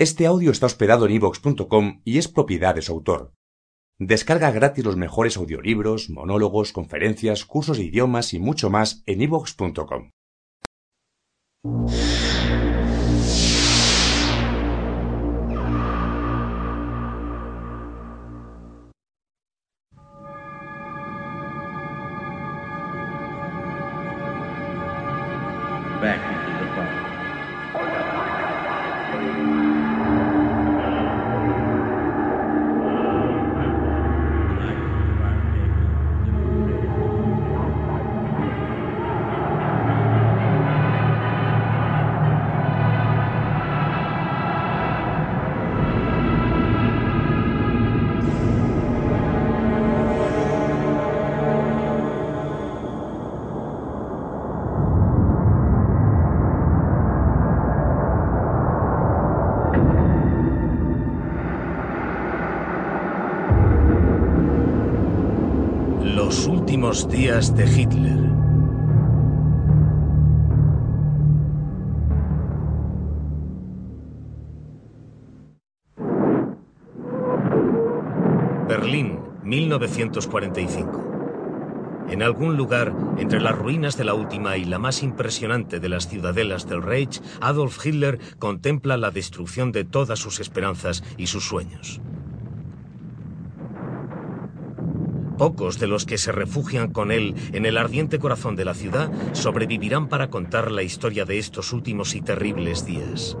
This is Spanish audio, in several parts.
Este audio está hospedado en ivox.com y es propiedad de su autor. Descarga gratis los mejores audiolibros, monólogos, conferencias, cursos de idiomas y mucho más en ivox.com. back últimos días de Hitler. Berlín, 1945. En algún lugar, entre las ruinas de la última y la más impresionante de las ciudadelas del Reich, Adolf Hitler contempla la destrucción de todas sus esperanzas y sus sueños. Pocos de los que se refugian con él en el ardiente corazón de la ciudad sobrevivirán para contar la historia de estos últimos y terribles días.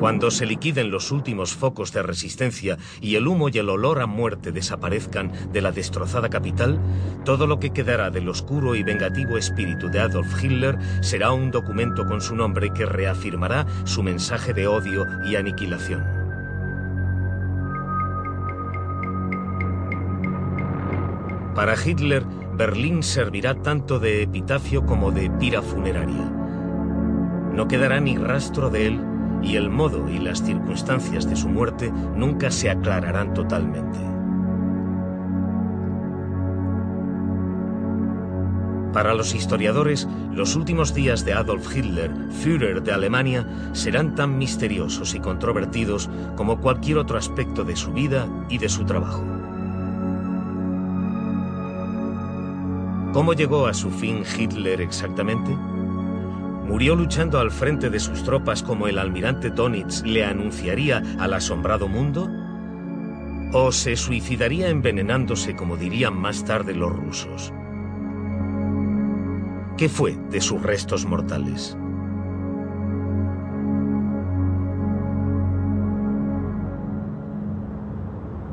Cuando se liquiden los últimos focos de resistencia y el humo y el olor a muerte desaparezcan de la destrozada capital, todo lo que quedará del oscuro y vengativo espíritu de Adolf Hitler será un documento con su nombre que reafirmará su mensaje de odio y aniquilación. Para Hitler, Berlín servirá tanto de epitafio como de pira funeraria. No quedará ni rastro de él y el modo y las circunstancias de su muerte nunca se aclararán totalmente. Para los historiadores, los últimos días de Adolf Hitler, Führer de Alemania, serán tan misteriosos y controvertidos como cualquier otro aspecto de su vida y de su trabajo. ¿Cómo llegó a su fin Hitler exactamente? ¿Murió luchando al frente de sus tropas como el almirante Donitz le anunciaría al asombrado mundo? ¿O se suicidaría envenenándose como dirían más tarde los rusos? ¿Qué fue de sus restos mortales?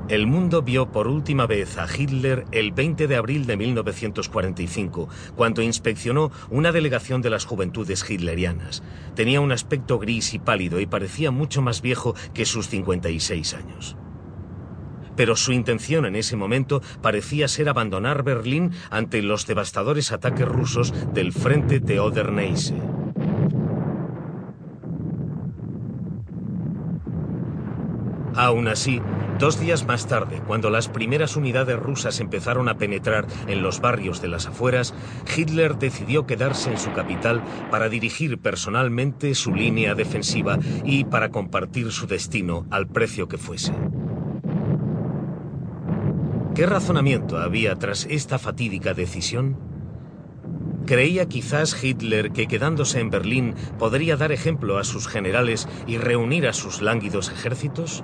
El mundo vio por última vez a Hitler el 20 de abril de 1945, cuando inspeccionó una delegación de las juventudes hitlerianas. Tenía un aspecto gris y pálido y parecía mucho más viejo que sus 56 años. Pero su intención en ese momento parecía ser abandonar Berlín ante los devastadores ataques rusos del frente de Oder-Neisse. Aún así, dos días más tarde, cuando las primeras unidades rusas empezaron a penetrar en los barrios de las afueras, Hitler decidió quedarse en su capital para dirigir personalmente su línea defensiva y para compartir su destino al precio que fuese. ¿Qué razonamiento había tras esta fatídica decisión? ¿Creía quizás Hitler que quedándose en Berlín podría dar ejemplo a sus generales y reunir a sus lánguidos ejércitos?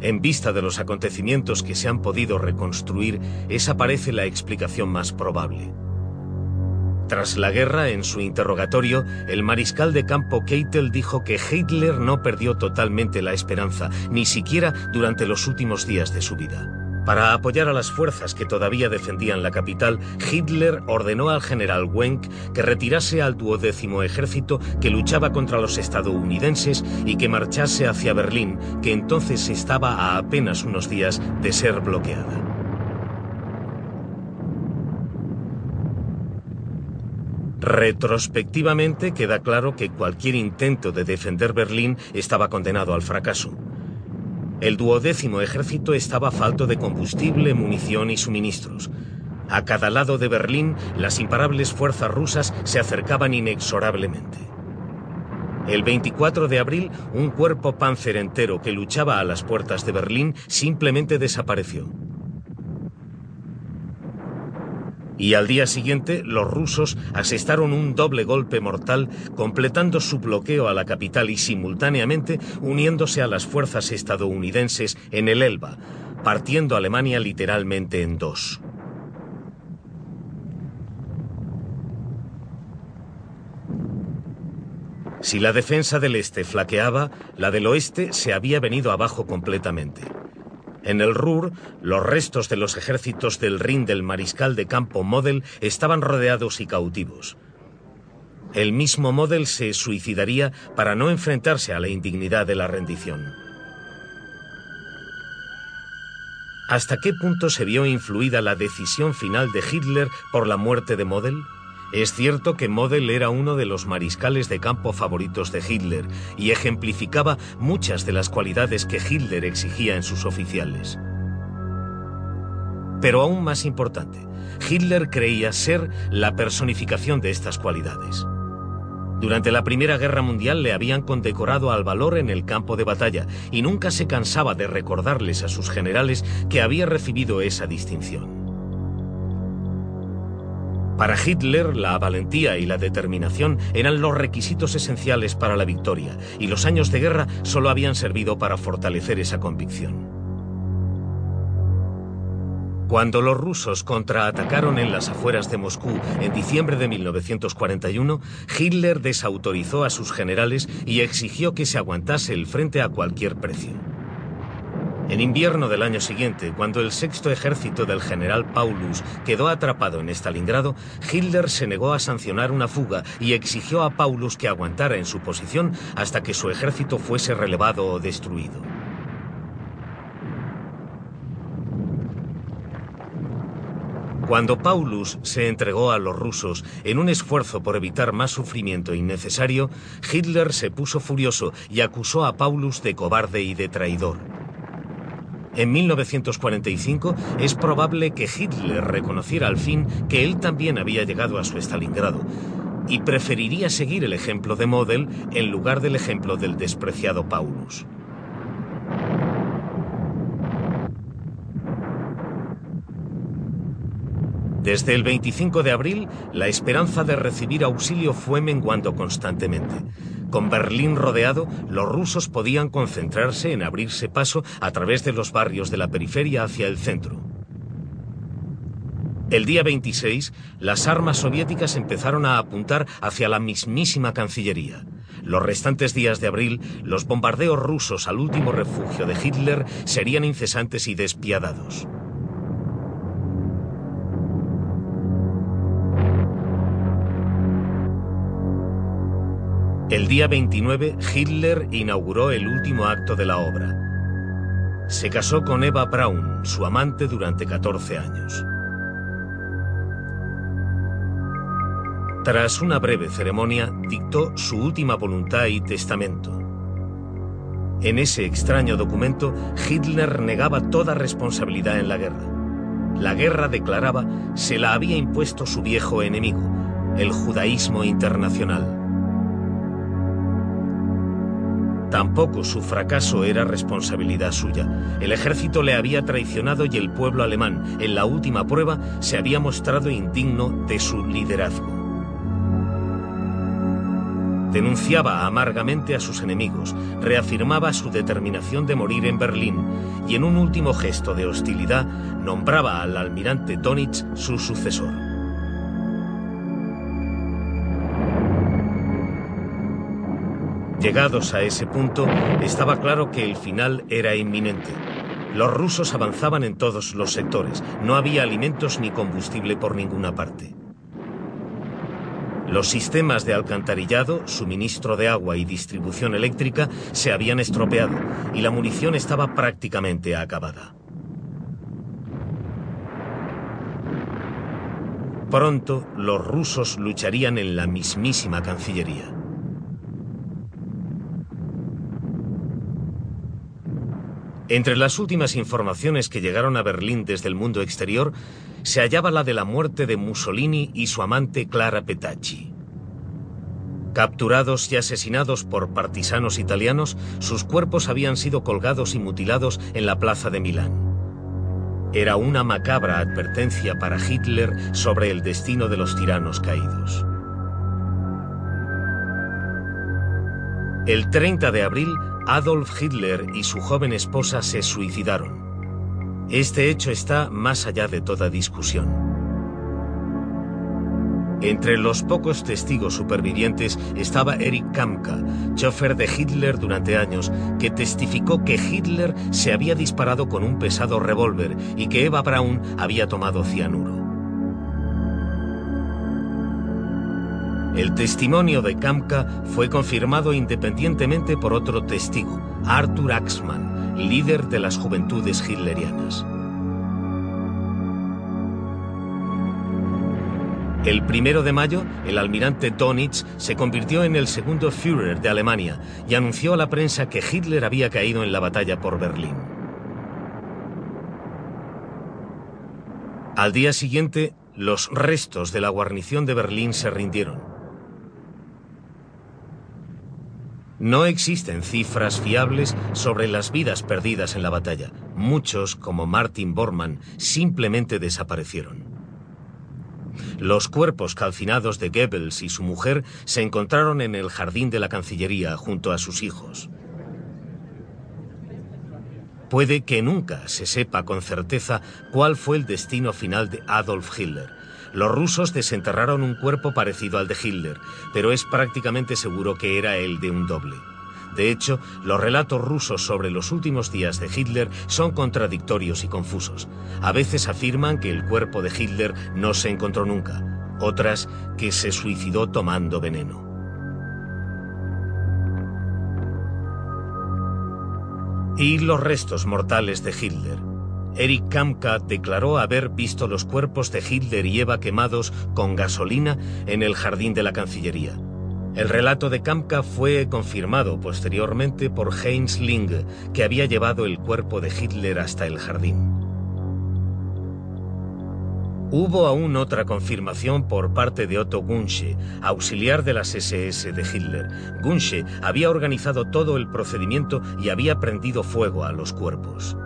En vista de los acontecimientos que se han podido reconstruir, esa parece la explicación más probable. Tras la guerra, en su interrogatorio, el mariscal de campo Keitel dijo que Hitler no perdió totalmente la esperanza, ni siquiera durante los últimos días de su vida. Para apoyar a las fuerzas que todavía defendían la capital, Hitler ordenó al general Wenck que retirase al duodécimo ejército que luchaba contra los estadounidenses y que marchase hacia Berlín, que entonces estaba a apenas unos días de ser bloqueada. Retrospectivamente queda claro que cualquier intento de defender Berlín estaba condenado al fracaso. El duodécimo ejército estaba falto de combustible, munición y suministros. A cada lado de Berlín, las imparables fuerzas rusas se acercaban inexorablemente. El 24 de abril, un cuerpo panzer entero que luchaba a las puertas de Berlín simplemente desapareció. Y al día siguiente los rusos asestaron un doble golpe mortal, completando su bloqueo a la capital y simultáneamente uniéndose a las fuerzas estadounidenses en el Elba, partiendo Alemania literalmente en dos. Si la defensa del este flaqueaba, la del oeste se había venido abajo completamente. En el Ruhr, los restos de los ejércitos del Rin del mariscal de campo Model estaban rodeados y cautivos. El mismo Model se suicidaría para no enfrentarse a la indignidad de la rendición. ¿Hasta qué punto se vio influida la decisión final de Hitler por la muerte de Model? Es cierto que Model era uno de los mariscales de campo favoritos de Hitler y ejemplificaba muchas de las cualidades que Hitler exigía en sus oficiales. Pero aún más importante, Hitler creía ser la personificación de estas cualidades. Durante la Primera Guerra Mundial le habían condecorado al valor en el campo de batalla y nunca se cansaba de recordarles a sus generales que había recibido esa distinción. Para Hitler, la valentía y la determinación eran los requisitos esenciales para la victoria, y los años de guerra solo habían servido para fortalecer esa convicción. Cuando los rusos contraatacaron en las afueras de Moscú en diciembre de 1941, Hitler desautorizó a sus generales y exigió que se aguantase el frente a cualquier precio. En invierno del año siguiente, cuando el sexto ejército del general Paulus quedó atrapado en Stalingrado, Hitler se negó a sancionar una fuga y exigió a Paulus que aguantara en su posición hasta que su ejército fuese relevado o destruido. Cuando Paulus se entregó a los rusos en un esfuerzo por evitar más sufrimiento innecesario, Hitler se puso furioso y acusó a Paulus de cobarde y de traidor. En 1945 es probable que Hitler reconociera al fin que él también había llegado a su Stalingrado y preferiría seguir el ejemplo de Model en lugar del ejemplo del despreciado Paulus. Desde el 25 de abril, la esperanza de recibir auxilio fue menguando constantemente. Con Berlín rodeado, los rusos podían concentrarse en abrirse paso a través de los barrios de la periferia hacia el centro. El día 26, las armas soviéticas empezaron a apuntar hacia la mismísima Cancillería. Los restantes días de abril, los bombardeos rusos al último refugio de Hitler serían incesantes y despiadados. El día 29, Hitler inauguró el último acto de la obra. Se casó con Eva Braun, su amante durante 14 años. Tras una breve ceremonia, dictó su última voluntad y testamento. En ese extraño documento, Hitler negaba toda responsabilidad en la guerra. La guerra, declaraba, se la había impuesto su viejo enemigo, el judaísmo internacional. Tampoco su fracaso era responsabilidad suya. El ejército le había traicionado y el pueblo alemán, en la última prueba, se había mostrado indigno de su liderazgo. Denunciaba amargamente a sus enemigos, reafirmaba su determinación de morir en Berlín y en un último gesto de hostilidad nombraba al almirante Donitz su sucesor. Llegados a ese punto, estaba claro que el final era inminente. Los rusos avanzaban en todos los sectores. No había alimentos ni combustible por ninguna parte. Los sistemas de alcantarillado, suministro de agua y distribución eléctrica se habían estropeado y la munición estaba prácticamente acabada. Pronto los rusos lucharían en la mismísima Cancillería. Entre las últimas informaciones que llegaron a Berlín desde el mundo exterior se hallaba la de la muerte de Mussolini y su amante Clara Petacci. Capturados y asesinados por partisanos italianos, sus cuerpos habían sido colgados y mutilados en la plaza de Milán. Era una macabra advertencia para Hitler sobre el destino de los tiranos caídos. El 30 de abril, Adolf Hitler y su joven esposa se suicidaron. Este hecho está más allá de toda discusión. Entre los pocos testigos supervivientes estaba Erich Kamka, chofer de Hitler durante años, que testificó que Hitler se había disparado con un pesado revólver y que Eva Braun había tomado cianuro. El testimonio de Kamka fue confirmado independientemente por otro testigo, Arthur Axmann, líder de las juventudes hitlerianas. El primero de mayo, el almirante Donitz se convirtió en el segundo Führer de Alemania y anunció a la prensa que Hitler había caído en la batalla por Berlín. Al día siguiente, los restos de la guarnición de Berlín se rindieron. No existen cifras fiables sobre las vidas perdidas en la batalla. Muchos, como Martin Bormann, simplemente desaparecieron. Los cuerpos calcinados de Goebbels y su mujer se encontraron en el jardín de la Cancillería junto a sus hijos. Puede que nunca se sepa con certeza cuál fue el destino final de Adolf Hitler, los rusos desenterraron un cuerpo parecido al de Hitler, pero es prácticamente seguro que era el de un doble. De hecho, los relatos rusos sobre los últimos días de Hitler son contradictorios y confusos. A veces afirman que el cuerpo de Hitler no se encontró nunca, otras que se suicidó tomando veneno. Y los restos mortales de Hitler. Eric Kamka declaró haber visto los cuerpos de Hitler y Eva quemados con gasolina en el jardín de la Cancillería. El relato de Kamka fue confirmado posteriormente por Heinz Ling, que había llevado el cuerpo de Hitler hasta el jardín. Hubo aún otra confirmación por parte de Otto Gunsche, auxiliar de las SS de Hitler. Gunsche había organizado todo el procedimiento y había prendido fuego a los cuerpos.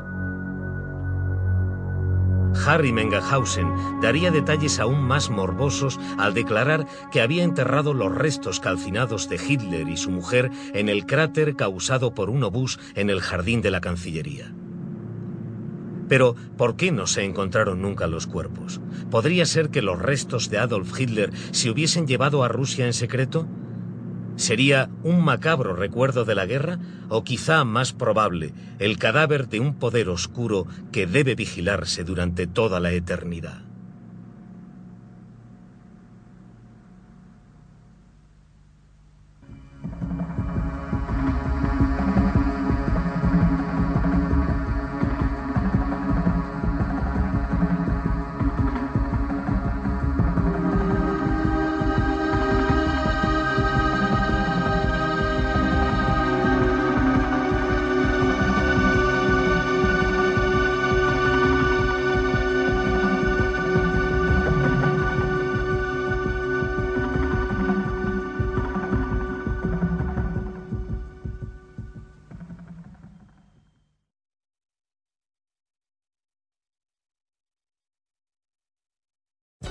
Harry Mengahausen daría detalles aún más morbosos al declarar que había enterrado los restos calcinados de Hitler y su mujer en el cráter causado por un obús en el jardín de la Cancillería. Pero, ¿por qué no se encontraron nunca los cuerpos? ¿Podría ser que los restos de Adolf Hitler se hubiesen llevado a Rusia en secreto? ¿Sería un macabro recuerdo de la guerra o quizá más probable el cadáver de un poder oscuro que debe vigilarse durante toda la eternidad?